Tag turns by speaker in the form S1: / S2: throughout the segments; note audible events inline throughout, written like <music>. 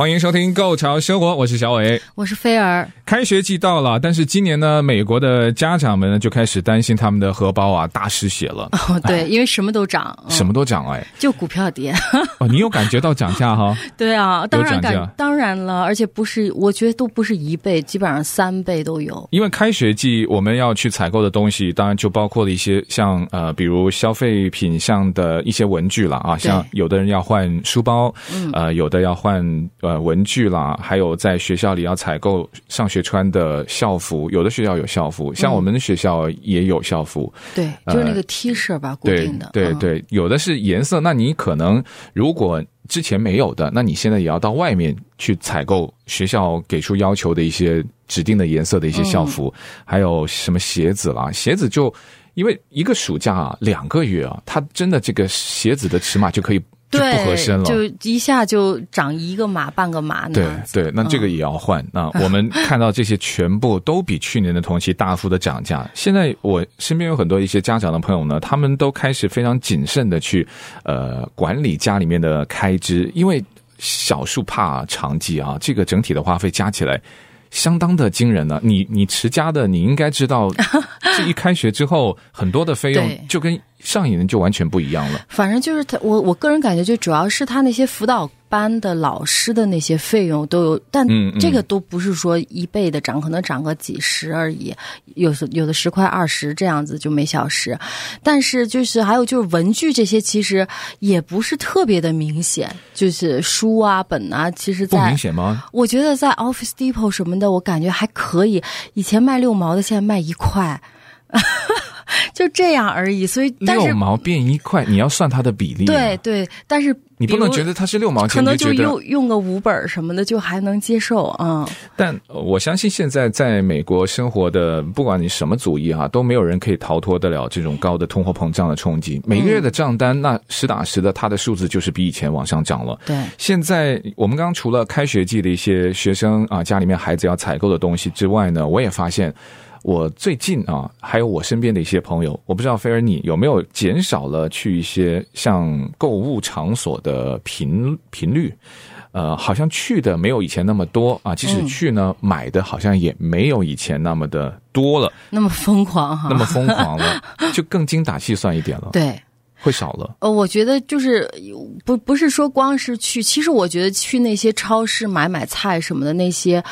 S1: 欢迎收听《购潮生活》，我是小伟，
S2: 我是菲儿。
S1: 开学季到了，但是今年呢，美国的家长们呢就开始担心他们的荷包啊大失血了。
S2: 哦，对，因为什么都涨，
S1: 嗯、什么都涨哎，<laughs>
S2: 就股票跌。
S1: 哦，你有感觉到涨价哈？<laughs>
S2: 对啊，当然感，当然了，而且不是，我觉得都不是一倍，基本上三倍都有。
S1: 因为开学季我们要去采购的东西，当然就包括了一些像呃，比如消费品项的一些文具了啊，像有的人要换书包，嗯、呃，有的要换呃文具啦，还有在学校里要采购上学穿的校服，有的学校有校服，像我们的学校也有校服，
S2: 嗯、对，就是那个 T 恤吧，呃、固定的，
S1: 对对对，有的是颜色，那你可能如果之前没有的，那你现在也要到外面去采购学校给出要求的一些指定的颜色的一些校服，嗯、还有什么鞋子啦，鞋子就因为一个暑假啊，两个月啊，它真的这个鞋子的尺码就可以。对，不合身了，
S2: 就一下就长一个码半个码。
S1: 对对，那这个也要换。嗯、那 <laughs> 我们看到这些全部都比去年的同期大幅的涨价。现在我身边有很多一些家长的朋友呢，他们都开始非常谨慎的去呃管理家里面的开支，因为小数怕长计啊，这个整体的花费加起来相当的惊人呢、啊。你你持家的，你应该知道，<laughs> 这一开学之后，很多的费用就跟。上一年就完全不一样了。
S2: 反正就是他，我我个人感觉，就主要是他那些辅导班的老师的那些费用都有，但这个都不是说一倍的涨，可能涨个几十而已，有的有的十块二十这样子就每小时。但是就是还有就是文具这些，其实也不是特别的明显，就是书啊本啊，其实在
S1: 不明显吗？
S2: 我觉得在 Office Depot 什么的，我感觉还可以。以前卖六毛的，现在卖一块。<laughs> 就这样而已，所以
S1: 六毛变一块，你要算它的比例。
S2: 对对，但是
S1: 你不能觉得它是六毛钱，
S2: 可能就用用个五本什么的就还能接受啊。嗯、
S1: 但我相信现在在美国生活的，不管你什么族裔哈，都没有人可以逃脱得了这种高的通货膨胀的冲击。每个月的账单，那实打实的，它的数字就是比以前往上涨了。
S2: 对，
S1: 现在我们刚刚除了开学季的一些学生啊，家里面孩子要采购的东西之外呢，我也发现。我最近啊，还有我身边的一些朋友，我不知道菲儿你有没有减少了去一些像购物场所的频频率？呃，好像去的没有以前那么多啊，即使去呢，嗯、买的好像也没有以前那么的多了，
S2: 那么疯狂哈，
S1: 那么疯狂了，<laughs> 就更精打细算一点了，
S2: 对，
S1: 会少了。
S2: 呃，我觉得就是不不是说光是去，其实我觉得去那些超市买买菜什么的那些。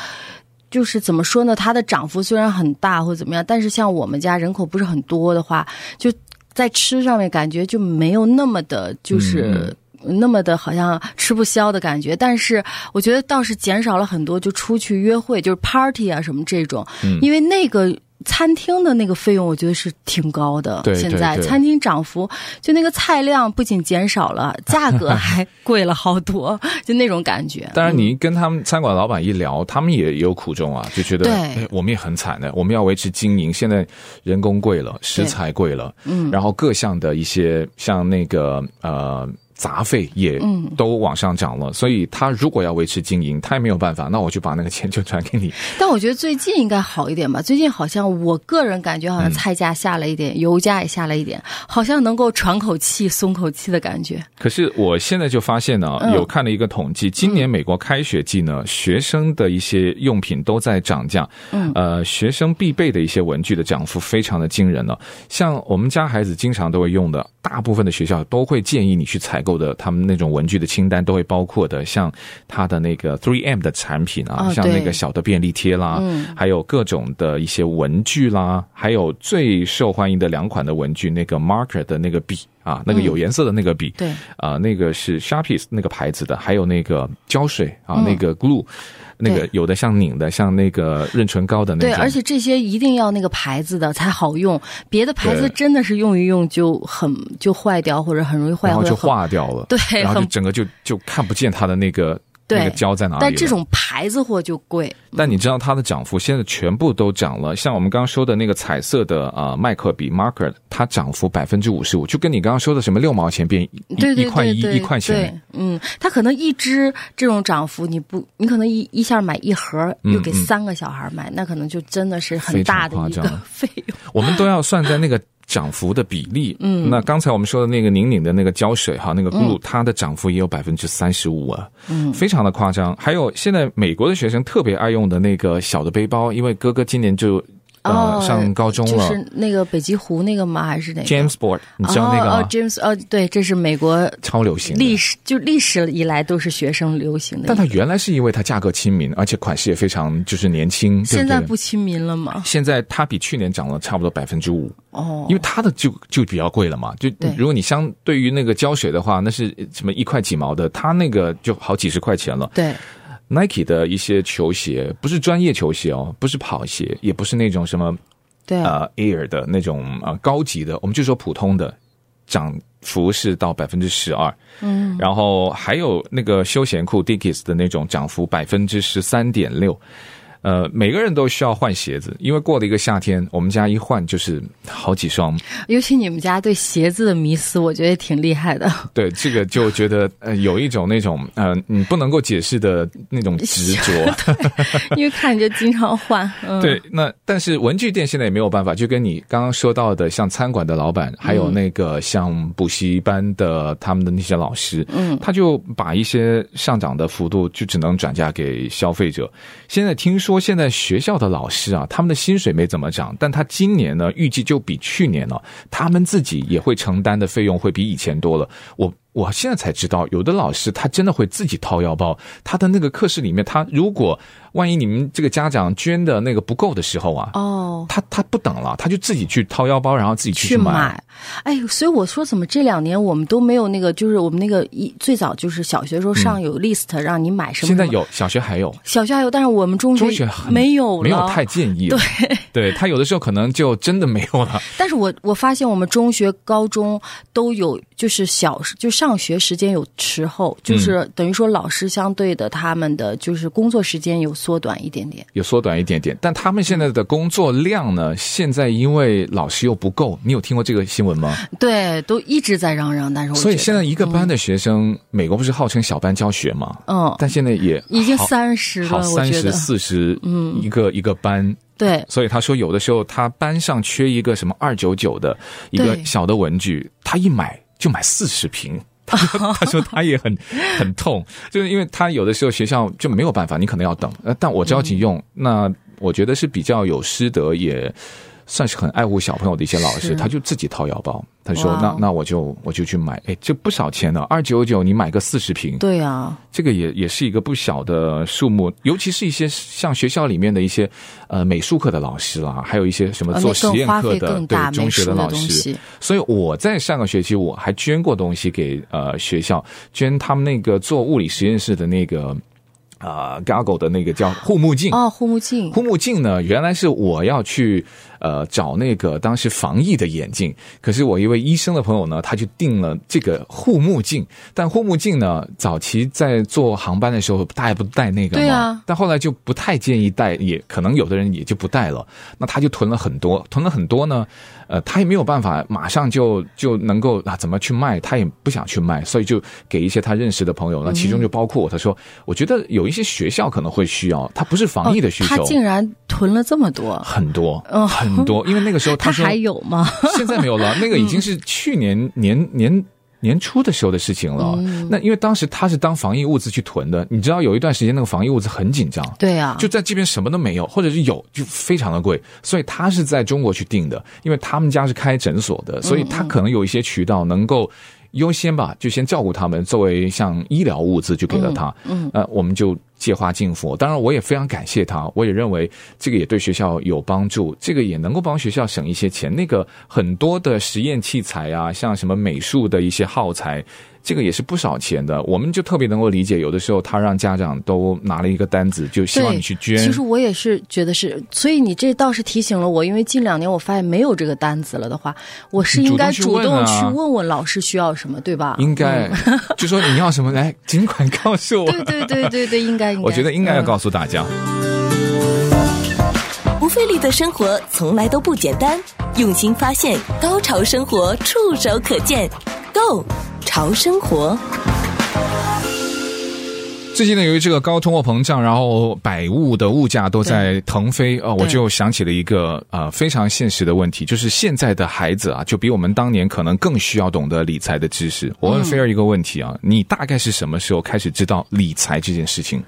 S2: 就是怎么说呢？它的涨幅虽然很大或者怎么样，但是像我们家人口不是很多的话，就在吃上面感觉就没有那么的，就是那么的好像吃不消的感觉。但是我觉得倒是减少了很多，就出去约会，就是 party 啊什么这种，因为那个。餐厅的那个费用，我觉得是挺高的。现在餐厅涨幅，就那个菜量不仅减少了，价格还贵了好多，就那种感觉。
S1: 当然，你跟他们餐馆老板一聊，他们也有苦衷啊，就觉得对、哎，我们也很惨的，我们要维持经营，现在人工贵了，食材贵了，嗯，然后各项的一些像那个呃。杂费也都往上涨了，嗯、所以他如果要维持经营，他也没有办法。那我就把那个钱就转给你。<laughs>
S2: 但我觉得最近应该好一点吧。最近好像我个人感觉，好像菜价下了一点，嗯、油价也下了一点，好像能够喘口气、松口气的感觉。
S1: 可是我现在就发现呢，有看了一个统计，嗯、今年美国开学季呢，学生的一些用品都在涨价。嗯，呃，学生必备的一些文具的涨幅非常的惊人了。像我们家孩子经常都会用的，大部分的学校都会建议你去采购。的他们那种文具的清单都会包括的，像他的那个 3M 的产品啊，哦、像那个小的便利贴啦，嗯、还有各种的一些文具啦，还有最受欢迎的两款的文具，那个 marker 的那个笔啊，那个有颜色的那个笔，对啊，那个是 Sharpies 那个牌子的，还有那个胶水啊，嗯、那个 glue。那个有的像拧的，像那个润唇膏的那种。
S2: 对，而且这些一定要那个牌子的才好用，别的牌子真的是用一用就很就坏掉，或者很容易坏，
S1: 然后就化掉了。
S2: 对，
S1: 然后就整个就就看不见它的那个那个胶在哪里。
S2: 但这种牌子货就贵。
S1: 但你知道它的涨幅现在全部都涨了，像我们刚刚说的那个彩色的啊麦克笔 marker，它涨幅百分之五十五，就跟你刚刚说的什么六毛钱变一
S2: 对对对对
S1: 一块一一块
S2: 钱。嗯，它可能一支这种涨幅，你不，你可能一一下买一盒，又给三个小孩买，嗯嗯，那可能就真的是很大的一个费用。
S1: 我们都要算在那个。涨幅的比例，嗯，那刚才我们说的那个宁宁的那个胶水哈，那个 glue，嗯，它的涨幅也有百分之三十五啊，嗯，非常的夸张。还有现在美国的学生特别爱用的那个小的背包，因为哥哥今年就。呃，上高中了，
S2: 就是那个北极狐那个吗？还是哪个
S1: ？Jamesport，你知道那个吗？
S2: 哦，James，哦，对，这是美国
S1: 超流行，
S2: 历史就历史以来都是学生流行的。
S1: 但它原来是因为它价格亲民，而且款式也非常就是年轻。
S2: 现在不亲民了吗？
S1: 现在它比去年涨了差不多百分之五哦，因为它的就就比较贵了嘛。就如果你相对于那个胶水的话，那是什么一块几毛的，它那个就好几十块钱了。
S2: 对。
S1: Nike 的一些球鞋不是专业球鞋哦，不是跑鞋，也不是那种什么。对呃，Air 的那种呃高级的，我们就说普通的，涨幅是到百分之十二，嗯，然后还有那个休闲裤 Dickies 的那种涨幅百分之十三点六。呃，每个人都需要换鞋子，因为过了一个夏天，我们家一换就是好几双。
S2: 尤其你们家对鞋子的迷思，我觉得也挺厉害的。
S1: 对，这个就觉得呃，有一种那种呃，你不能够解释的那种执着。<laughs>
S2: 因为看就经常换。嗯、<laughs>
S1: 对，那但是文具店现在也没有办法，就跟你刚刚说到的，像餐馆的老板，还有那个像补习班的他们的那些老师，嗯，他就把一些上涨的幅度就只能转嫁给消费者。现在听说。说现在学校的老师啊，他们的薪水没怎么涨，但他今年呢，预计就比去年呢，他们自己也会承担的费用会比以前多了。我。我现在才知道，有的老师他真的会自己掏腰包。他的那个课室里面，他如果万一你们这个家长捐的那个不够的时候啊，哦，他他不等了，他就自己去掏腰包，然后自己去买。去买。
S2: 哎，所以我说，怎么这两年我们都没有那个，就是我们那个一最早就是小学时候上有 list 让你买什么？现在
S1: 有，小学还有，
S2: 小学还有，但是我们中学中学没有，
S1: 没有太建议。
S2: 对，
S1: 对他有的时候可能就真的没有了。<laughs>
S2: 但是我我发现我们中学、高中都有，就是小就上学时间有。时候就是等于说，老师相对的他们的就是工作时间有缩短一点点，
S1: 有缩短一点点。但他们现在的工作量呢？现在因为老师又不够，你有听过这个新闻吗？
S2: 对，都一直在嚷嚷。但是我
S1: 所以现在一个班的学生，嗯、美国不是号称小班教学吗？嗯，但现在也
S2: 已经三十了，
S1: 三十四十，嗯，一个一个班。
S2: 对，
S1: 所以他说有的时候他班上缺一个什么二九九的一个小的文具，他一买就买四十瓶。<laughs> 他说他也很很痛，就是因为他有的时候学校就没有办法，你可能要等。呃，但我着急用，嗯、那我觉得是比较有师德也。算是很爱护小朋友的一些老师，他就自己掏腰包。他说：“那那我就我就去买，哎，这不少钱呢，二九九你买个四十瓶，
S2: 对啊，
S1: 这个也也是一个不小的数目。尤其是一些像学校里面的一些呃美术课的老师啦，还有一些什么做实验课的对中学的老师。所以我在上个学期我还捐过东西给呃学校，捐他们那个做物理实验室的那个。”啊、uh，Goggle 的那个叫护目镜
S2: 哦，护目镜。
S1: 护目镜呢，原来是我要去呃找那个当时防疫的眼镜，可是我一位医生的朋友呢，他就订了这个护目镜。但护目镜呢，早期在坐航班的时候，大家不戴那个吗？对啊。但后来就不太建议戴，也可能有的人也就不戴了。那他就囤了很多，囤了很多呢。呃，他也没有办法马上就就能够啊，怎么去卖？他也不想去卖，所以就给一些他认识的朋友。那其中就包括我。他说，我觉得有一些学校可能会需要，他不是防疫的需求。哦，
S2: 他竟然囤了这么多，
S1: 很多，嗯，很多。<laughs> 因为那个时候他
S2: 还有吗？<laughs>
S1: 现在没有了。<laughs> 那个已经是去年年年。年初的时候的事情了，嗯，那因为当时他是当防疫物资去囤的，你知道有一段时间那个防疫物资很紧张，
S2: 对啊，
S1: 就在这边什么都没有，或者是有就非常的贵，所以他是在中国去订的，因为他们家是开诊所的，所以他可能有一些渠道能够优先吧，就先照顾他们，作为像医疗物资就给了他，嗯，呃，我们就。借花敬佛。当然，我也非常感谢他，我也认为这个也对学校有帮助，这个也能够帮学校省一些钱。那个很多的实验器材啊，像什么美术的一些耗材。这个也是不少钱的，我们就特别能够理解。有的时候他让家长都拿了一个单子，就希望你去捐。
S2: 其实我也是觉得是，所以你这倒是提醒了我，因为近两年我发现没有这个单子了的话，我是应该主动去问问老师需要什么，对吧？
S1: 应该，嗯、就说你要什么来，尽管告诉我。
S2: 对对对对对，应该应该。
S1: 我觉得应该要告诉大家，
S3: 不费力的生活从来都不简单，用心发现，高潮生活触手可见，Go。潮生活，
S1: 最近呢，由于这个高通货膨胀，然后百物的物价都在腾飞啊，我就想起了一个呃非常现实的问题，就是现在的孩子啊，就比我们当年可能更需要懂得理财的知识。我问菲儿一个问题啊，你大概是什么时候开始知道理财这件事情？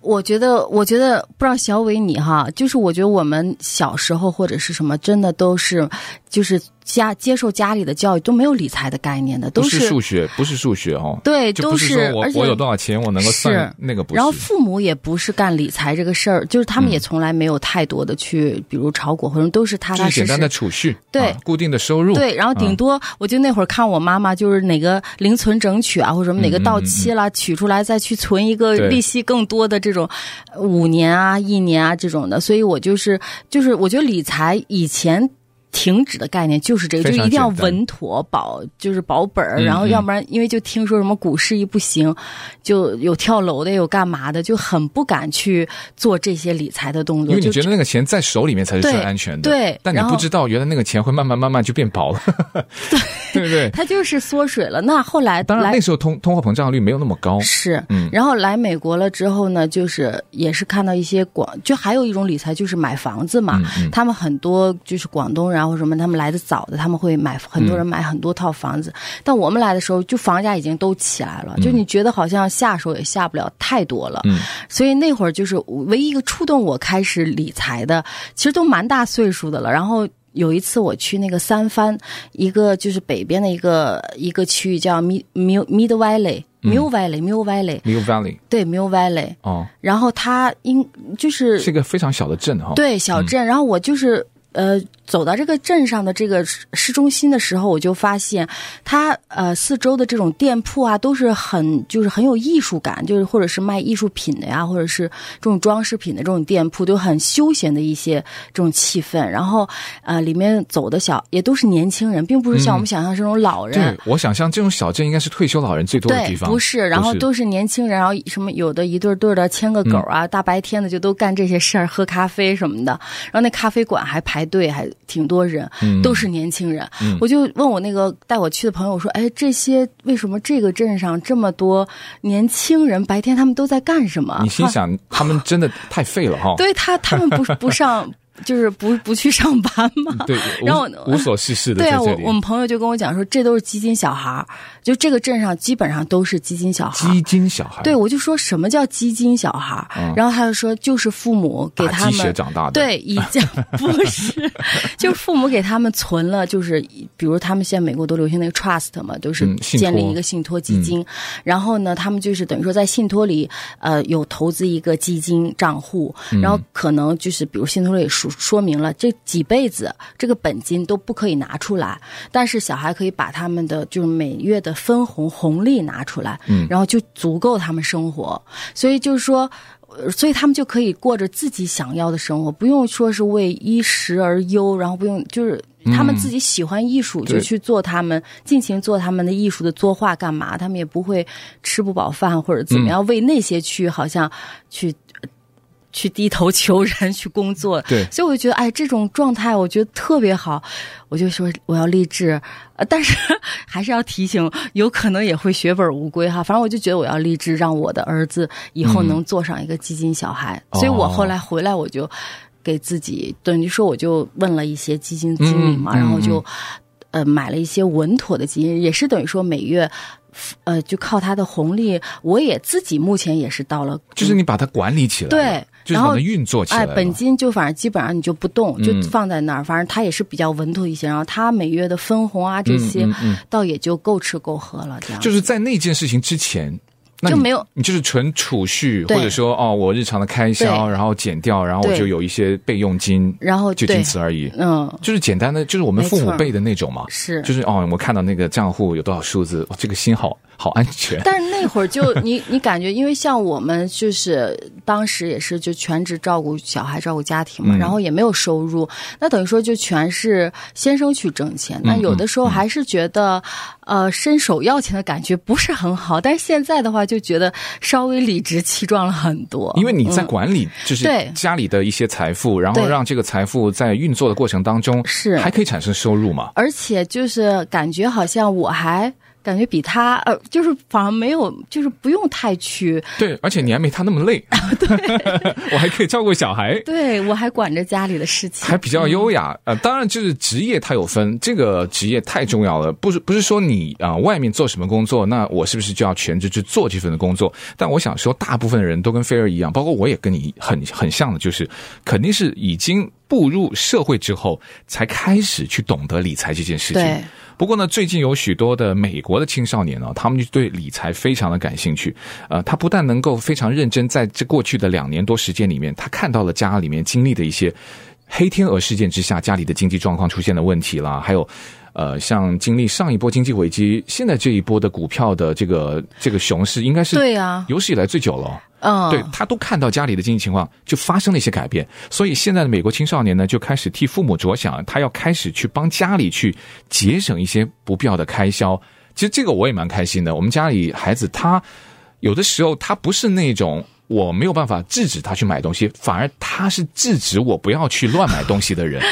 S2: 我觉得，我觉得不知道小伟你哈，就是我觉得我们小时候或者是什么，真的都是就是。家接受家里的教育都没有理财的概念的，都是，
S1: 是数学，不是数学哦。
S2: 对，
S1: 都是我我有多少钱，我能够算那个不是。
S2: 然后父母也不是干理财这个事儿，就是他们也从来没有太多的去，嗯、比如炒股或者都是踏踏实实。
S1: 就是简单的储蓄，
S2: 对、
S1: 啊，固定的收入。
S2: 对，然后顶多、嗯、我就那会儿看我妈妈，就是哪个零存整取啊，或者什么哪个到期了、取出来再去存一个利息更多的这种五年啊、一年啊这种的，所以我就是就是我觉得理财以前。停止的概念就是这个，就一定要稳妥保，就是保本儿，然后要不然因为就听说什么股市一不行，就有跳楼的，有干嘛的，就很不敢去做这些理财的动作。
S1: 因为你觉得那个钱在手里面才是最安全的，
S2: 对。
S1: 但你不知道，原来那个钱会慢慢慢慢就变薄了，对 <laughs> 对不对？
S2: 它就是缩水了。那后来
S1: 当然那时候通通货膨胀率没有那么高，
S2: 是嗯。然后来美国了之后呢，就是也是看到一些广，就还有一种理财就是买房子嘛，嗯嗯、他们很多就是广东人。然后什么？他们来的早的，他们会买很多人买很多套房子。嗯、但我们来的时候，就房价已经都起来了，嗯、就你觉得好像下手也下不了太多了。嗯，所以那会儿就是唯一一个触动我开始理财的，其实都蛮大岁数的了。然后有一次我去那个三藩，一个就是北边的一个一个区域叫 Mid Mid Mid Valley Mill Valley Mill Valley
S1: Mill Valley
S2: 对 Mill Valley
S1: 哦。
S2: 然后它应就是
S1: 是一个非常小的镇哈。
S2: 对，小镇。嗯、然后我就是呃。走到这个镇上的这个市中心的时候，我就发现它呃四周的这种店铺啊，都是很就是很有艺术感，就是或者是卖艺术品的呀，或者是这种装饰品的这种店铺，都很休闲的一些这种气氛。然后呃里面走的小也都是年轻人，并不是像我们想象这种老人。
S1: 嗯、对，我想象这种小镇应该是退休老人最多的地方。
S2: 对，不是，然后都是年轻人，然后什么有的一对对的牵个狗啊，嗯、大白天的就都干这些事儿，喝咖啡什么的。然后那咖啡馆还排队还。挺多人，都是年轻人。嗯、我就问我那个带我去的朋友，我说：“哎，这些为什么这个镇上这么多年轻人？白天他们都在干什么？”
S1: 你心想，他们真的太废了哈！<laughs>
S2: 对他，他们不不上。就是不不去上班嘛，
S1: 对，<laughs> 然后无所事事的。
S2: 对啊，我我们朋友就跟我讲说，这都是基金小孩，就这个镇上基本上都是基金小孩。
S1: 基金小孩。
S2: 对，我就说什么叫基金小孩，嗯、然后他就说就是父母给他
S1: 们鸡血长大的。
S2: 对，已经 <laughs> 不是，就父母给他们存了，就是比如他们现在美国都流行那个 trust 嘛，都是建立一个信托基金，嗯、然后呢，他们就是等于说在信托里呃有投资一个基金账户，然后可能就是比如信托里属。说明了这几辈子这个本金都不可以拿出来，但是小孩可以把他们的就是每月的分红红利拿出来，嗯，然后就足够他们生活。所以就是说，所以他们就可以过着自己想要的生活，不用说是为衣食而忧，然后不用就是他们自己喜欢艺术就去做他们尽情做他们的艺术的作画干嘛，他们也不会吃不饱饭或者怎么样为那些去好像去。去低头求人 <laughs> 去工作，
S1: 对，
S2: 所以我就觉得，哎，这种状态我觉得特别好。我就说我要励志，呃，但是 <laughs> 还是要提醒，有可能也会血本无归哈。反正我就觉得我要励志，让我的儿子以后能做上一个基金小孩。嗯、所以我后来回来，我就给自己等于说，我就问了一些基金经理嘛，嗯、然后就呃买了一些稳妥的基金，也是等于说每月。呃，就靠他的红利，我也自己目前也是到了，
S1: 就是你把它管理起来，
S2: 对，
S1: 然后运作起来，
S2: 哎，本金就反正基本上你就不动，就放在那儿，嗯、反正它也是比较稳妥一些。然后它每月的分红啊这些，嗯嗯嗯、倒也就够吃够喝了。这样，
S1: 就是在那件事情之前，
S2: 就没有，
S1: 你就是纯储蓄，或者说哦，我日常的开销，然后减掉，然后我就有一些备用金，
S2: 然后
S1: 就仅此而已。
S2: 嗯，
S1: 就是简单的，就是我们父母辈的那种嘛。
S2: 是，
S1: 就是哦，我看到那个账户有多少数字，这个心好好安全。
S2: 但是那会儿就你 <laughs> 你感觉，因为像我们就是当时也是就全职照顾小孩、照顾家庭嘛，嗯、然后也没有收入，那等于说就全是先生去挣钱。那有的时候还是觉得。呃，伸手要钱的感觉不是很好，但是现在的话就觉得稍微理直气壮了很多。
S1: 因为你在管理，就是家里的一些财富，嗯、然后让这个财富在运作的过程当中是还可以产生收入嘛？
S2: 而且就是感觉好像我还。感觉比他呃，就是反而没有，就是不用太去。
S1: 对，而且你还没他那么累。<laughs>
S2: 对，
S1: 我还可以照顾小孩。<laughs>
S2: 对，我还管着家里的事情，
S1: 还比较优雅。嗯、呃，当然就是职业它有分，这个职业太重要了。不是不是说你啊、呃，外面做什么工作，那我是不是就要全职去做这份的工作？但我想说，大部分的人都跟菲儿一样，包括我也跟你很很像的，就是肯定是已经步入社会之后，才开始去懂得理财这件事情。对。不过呢，最近有许多的美国的青少年呢，他们就对理财非常的感兴趣。呃，他不但能够非常认真，在这过去的两年多时间里面，他看到了家里面经历的一些黑天鹅事件之下，家里的经济状况出现了问题啦，还有呃，像经历上一波经济危机，现在这一波的股票的这个这个熊市，应该是对呀，有史以来最久了。嗯，对，他都看到家里的经济情况就发生了一些改变，所以现在的美国青少年呢，就开始替父母着想，他要开始去帮家里去节省一些不必要的开销。其实这个我也蛮开心的。我们家里孩子他有的时候他不是那种我没有办法制止他去买东西，反而他是制止我不要去乱买东西的人。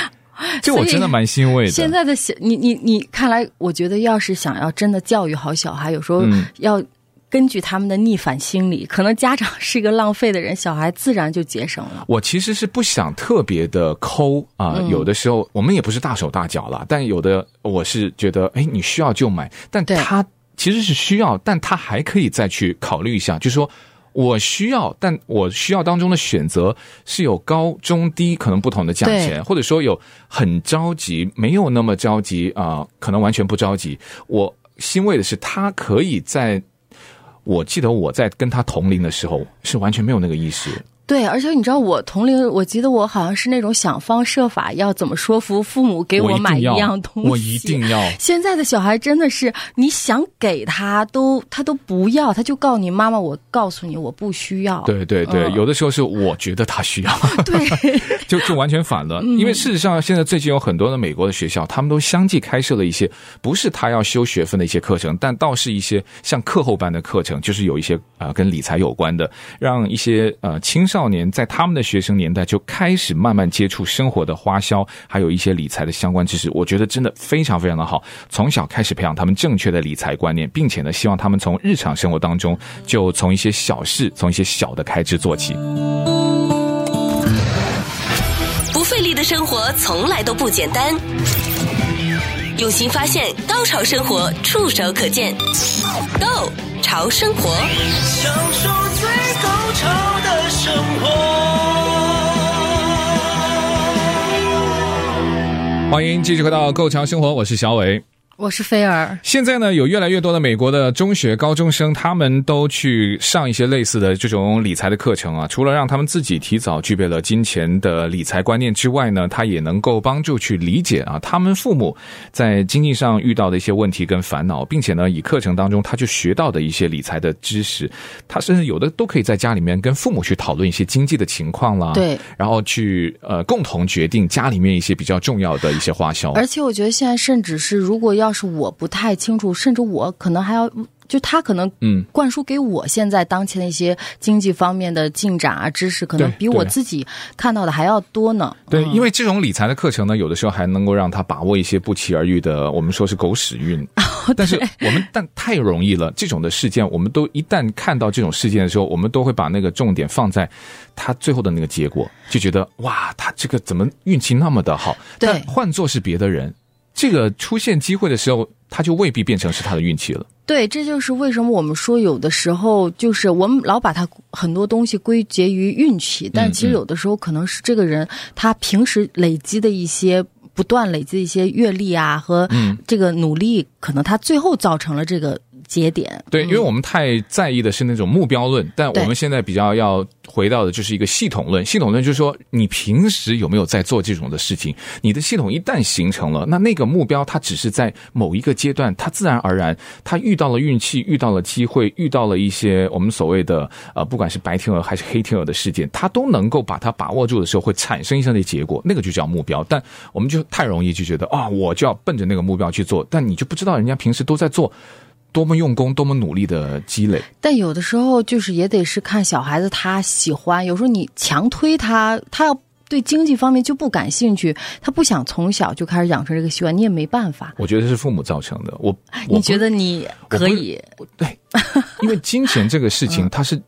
S1: <laughs> 这我真的蛮欣慰的。
S2: 现在的小你你你，看来我觉得要是想要真的教育好小孩，有时候要。根据他们的逆反心理，可能家长是一个浪费的人，小孩自然就节省了。
S1: 我其实是不想特别的抠啊，呃嗯、有的时候我们也不是大手大脚了，但有的我是觉得，哎，你需要就买，但他其实是需要，但他还可以再去考虑一下，就是说我需要，但我需要当中的选择是有高中低可能不同的价钱，或者说有很着急，没有那么着急啊、呃，可能完全不着急。我欣慰的是，他可以在。我记得我在跟他同龄的时候，是完全没有那个意识。
S2: 对，而且你知道我同龄，我记得我好像是那种想方设法要怎么说服父母给我买一样东西。
S1: 我一定要。
S2: 现在的小孩真的是，你想给他都他都不要，他就告诉你妈妈，我告诉你我不需要。
S1: 对对对，嗯、有的时候是我觉得他需要，
S2: 对，<laughs>
S1: 就就完全反了。因为事实上，现在最近有很多的美国的学校，他们都相继开设了一些不是他要修学分的一些课程，但倒是一些像课后班的课程，就是有一些啊、呃、跟理财有关的，让一些呃青少。少年在他们的学生年代就开始慢慢接触生活的花销，还有一些理财的相关知识。我觉得真的非常非常的好，从小开始培养他们正确的理财观念，并且呢，希望他们从日常生活当中就从一些小事，从一些小的开支做起。
S3: 不费力的生活从来都不简单，用心发现，高潮生活触手可见 Go 潮生活，享受最高潮的生活。
S1: 欢迎继续回到《Go 潮生活》，我是小伟。
S2: 我是菲儿。
S1: 现在呢，有越来越多的美国的中学高中生，他们都去上一些类似的这种理财的课程啊。除了让他们自己提早具备了金钱的理财观念之外呢，他也能够帮助去理解啊，他们父母在经济上遇到的一些问题跟烦恼，并且呢，以课程当中他就学到的一些理财的知识，他甚至有的都可以在家里面跟父母去讨论一些经济的情况啦。
S2: 对，
S1: 然后去呃共同决定家里面一些比较重要的一些花销。
S2: 而且我觉得现在甚至是如果要要是我不太清楚，甚至我可能还要，就他可能嗯灌输给我现在当前的一些经济方面的进展啊知识，可能比我自己看到的还要多呢。
S1: 对，因为这种理财的课程呢，有的时候还能够让他把握一些不期而遇的，我们说是狗屎运。<laughs> 但是我们但太容易了，这种的事件，我们都一旦看到这种事件的时候，我们都会把那个重点放在他最后的那个结果，就觉得哇，他这个怎么运气那么的好？但换做是别的人。这个出现机会的时候，他就未必变成是他的运气了。
S2: 对，这就是为什么我们说有的时候就是我们老把他很多东西归结于运气，但其实有的时候可能是这个人他平时累积的一些不断累积的一些阅历啊和这个努力，可能他最后造成了这个。节点。
S1: 对，因为我们太在意的是那种目标论，但我们现在比较要回到的就是一个系统论。系统论就是说，你平时有没有在做这种的事情？你的系统一旦形成了，那那个目标它只是在某一个阶段，它自然而然，它遇到了运气，遇到了机会，遇到了一些我们所谓的呃，不管是白天鹅还是黑天鹅的事件，它都能够把它把握住的时候，会产生一些的结果，那个就叫目标。但我们就太容易就觉得啊、哦，我就要奔着那个目标去做，但你就不知道人家平时都在做多么用功、多么努力的积累。
S2: 但有的时候就是也得是看小孩子他喜欢，有时候你强推他，他要对经济方面就不感兴趣，他不想从小就开始养成这个习惯，你也没办法。
S1: 我觉得是父母造成的。我，我
S2: 你觉得你可以？
S1: 对，因为金钱这个事情，<laughs> 它是。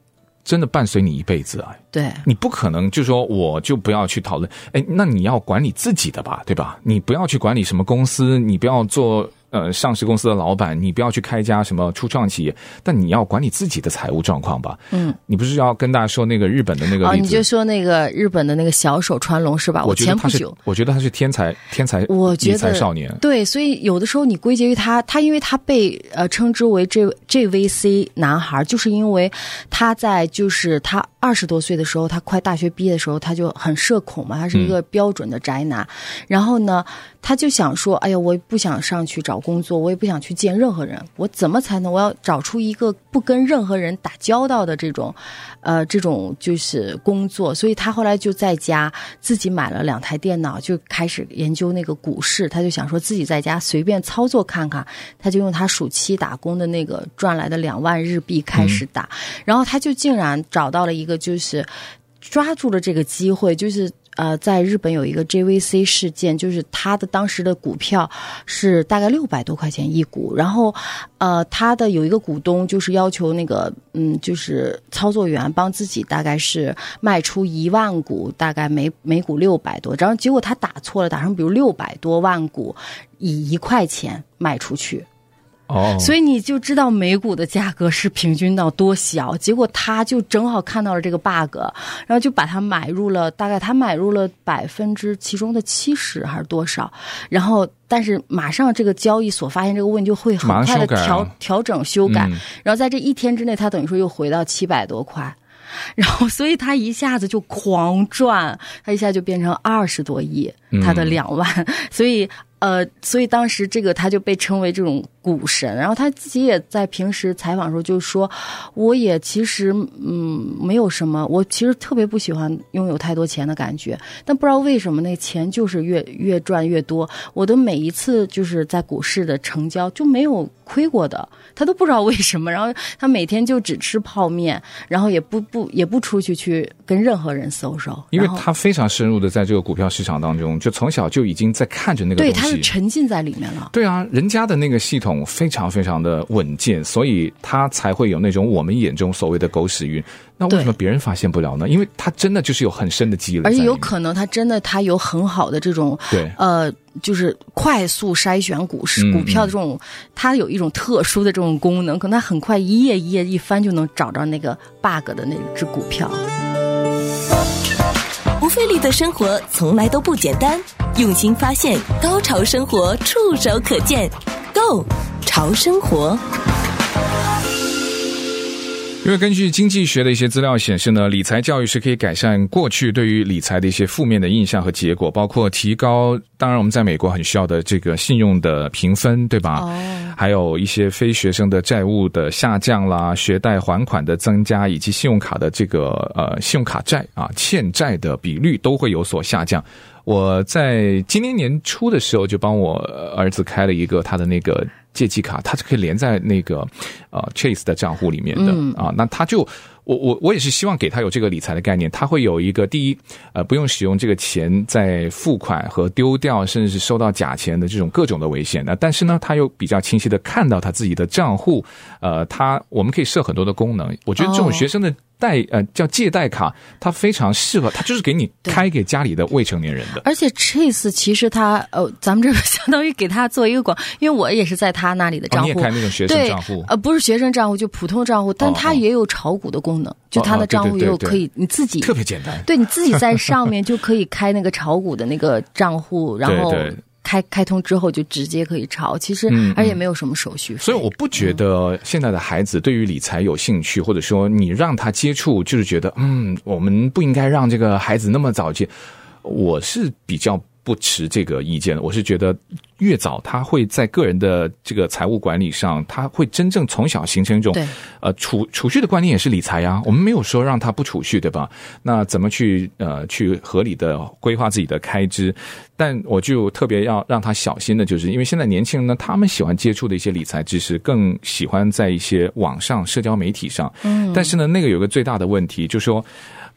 S1: 真的伴随你一辈子啊！
S2: 对，
S1: 你不可能就说我就不要去讨论，哎，那你要管理自己的吧，对吧？你不要去管理什么公司，你不要做。呃，上市公司的老板，你不要去开一家什么初创企业，但你要管理自己的财务状况吧。嗯，你不是要跟大家说那个日本的那个？
S2: 哦，你就说那个日本的那个小手川龙是吧？我前不久，
S1: 我觉得他是天才，天才，我觉得少年。
S2: 对，所以有的时候你归结于他，他因为他被呃称之为这 JVC 男孩，就是因为他在就是他二十多岁的时候，他快大学毕业的时候，他就很社恐嘛，他是一个标准的宅男。嗯、然后呢，他就想说，哎呀，我不想上去找。工作我也不想去见任何人，我怎么才能？我要找出一个不跟任何人打交道的这种，呃，这种就是工作。所以他后来就在家自己买了两台电脑，就开始研究那个股市。他就想说自己在家随便操作看看，他就用他暑期打工的那个赚来的两万日币开始打，然后他就竟然找到了一个，就是抓住了这个机会，就是。呃，在日本有一个 JVC 事件，就是他的当时的股票是大概六百多块钱一股，然后，呃，他的有一个股东就是要求那个，嗯，就是操作员帮自己大概是卖出一万股，大概每每股六百多，然后结果他打错了，打成比如六百多万股，以一块钱卖出去。
S1: 哦，
S2: 所以你就知道美股的价格是平均到多小，结果他就正好看到了这个 bug，然后就把它买入了，大概他买入了百分之其中的七十还是多少，然后但是马上这个交易所发现这个问题就会很快的调调整修改，然后在这一天之内，他等于说又回到七百多块，然后所以他一下子就狂赚，他一下就变成二十多亿，他的两万，<laughs> 所以。呃，所以当时这个他就被称为这种股神，然后他自己也在平时采访的时候就说，我也其实嗯没有什么，我其实特别不喜欢拥有太多钱的感觉，但不知道为什么那钱就是越越赚越多，我的每一次就是在股市的成交就没有亏过的，他都不知道为什么，然后他每天就只吃泡面，然后也不不也不出去去跟任何人 social，
S1: 因为他非常深入的在这个股票市场当中，就从小就已经在看着那个东西。
S2: 就沉浸在里面了。
S1: 对啊，人家的那个系统非常非常的稳健，所以他才会有那种我们眼中所谓的狗屎运。那为什么别人发现不了呢？因为他真的就是有很深的积累，
S2: 而且有可能他真的他有很好的这种
S1: 对
S2: 呃，就是快速筛选股市股票的这种，他有一种特殊的这种功能，可能他很快一页一页一翻就能找着那个 bug 的那只股票。
S3: 不费力的生活从来都不简单，用心发现，高潮生活触手可见 Go 潮生活。
S1: 因为根据经济学的一些资料显示呢，理财教育是可以改善过去对于理财的一些负面的印象和结果，包括提高，当然我们在美国很需要的这个信用的评分，对吧？哦。还有一些非学生的债务的下降啦，学贷还款的增加，以及信用卡的这个呃信用卡债啊欠债的比率都会有所下降。我在今年年初的时候就帮我儿子开了一个他的那个。借记卡，它是可以连在那个呃 Chase 的账户里面的、嗯、啊，那他就我我我也是希望给他有这个理财的概念，他会有一个第一呃不用使用这个钱在付款和丢掉，甚至是收到假钱的这种各种的危险。那但是呢，他又比较清晰的看到他自己的账户，呃，他我们可以设很多的功能，我觉得这种学生的。贷呃叫借贷卡，它非常适合，它就是给你开给家里的未成年人的。
S2: 而且 Chase 其实它呃，咱们这个 <laughs> 相当于给他做一个广，因为我也是在他那里的账户，哦、你也开那种学生账户，呃，不是学生账户，就普通账户，但它也有炒股的功能，哦、就他的账户也有可以、哦、你自己
S1: 特别简单，
S2: 对你自己在上面就可以开那个炒股的那个账户，然后。开开通之后就直接可以抄，其实而且没有什么手续费。
S1: 所以我不觉得现在的孩子对于理财有兴趣，或者说你让他接触，就是觉得嗯，我们不应该让这个孩子那么早接。我是比较。不持这个意见，我是觉得越早他会在个人的这个财务管理上，他会真正从小形成一种呃储储蓄的观念，也是理财呀。我们没有说让他不储蓄，对吧？那怎么去呃去合理的规划自己的开支？但我就特别要让他小心的，就是因为现在年轻人呢，他们喜欢接触的一些理财知识，更喜欢在一些网上社交媒体上。嗯，但是呢，那个有个最大的问题，就是说。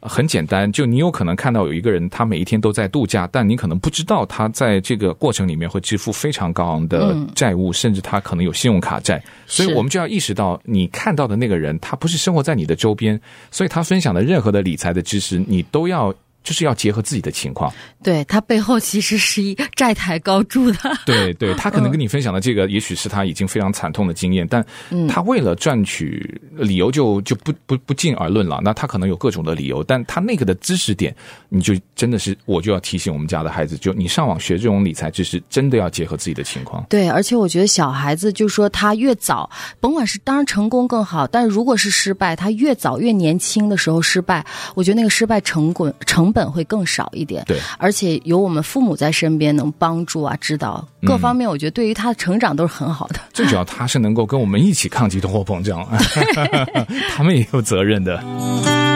S1: 很简单，就你有可能看到有一个人，他每一天都在度假，但你可能不知道他在这个过程里面会支付非常高昂的债务，嗯、甚至他可能有信用卡债。所以我们就要意识到，你看到的那个人，他不是生活在你的周边，所以他分享的任何的理财的知识，你都要。就是要结合自己的情况，
S2: 对，他背后其实是一债台高筑的。<laughs>
S1: 对对，他可能跟你分享的这个，也许是他已经非常惨痛的经验，但他为了赚取理由就就不不不进而论了。那他可能有各种的理由，但他那个的知识点，你就真的是，我就要提醒我们家的孩子，就你上网学这种理财知识，真的要结合自己的情况。
S2: 对，而且我觉得小孩子就说他越早，甭管是当然成功更好，但如果是失败，他越早越年轻的时候失败，我觉得那个失败成滚成。本会更少一点，
S1: 对，
S2: 而且有我们父母在身边能帮助啊，指导各方面，我觉得对于他的成长都是很好的。
S1: 最主要他是能够跟我们一起抗击通货膨胀，<laughs> 他们也有责任的。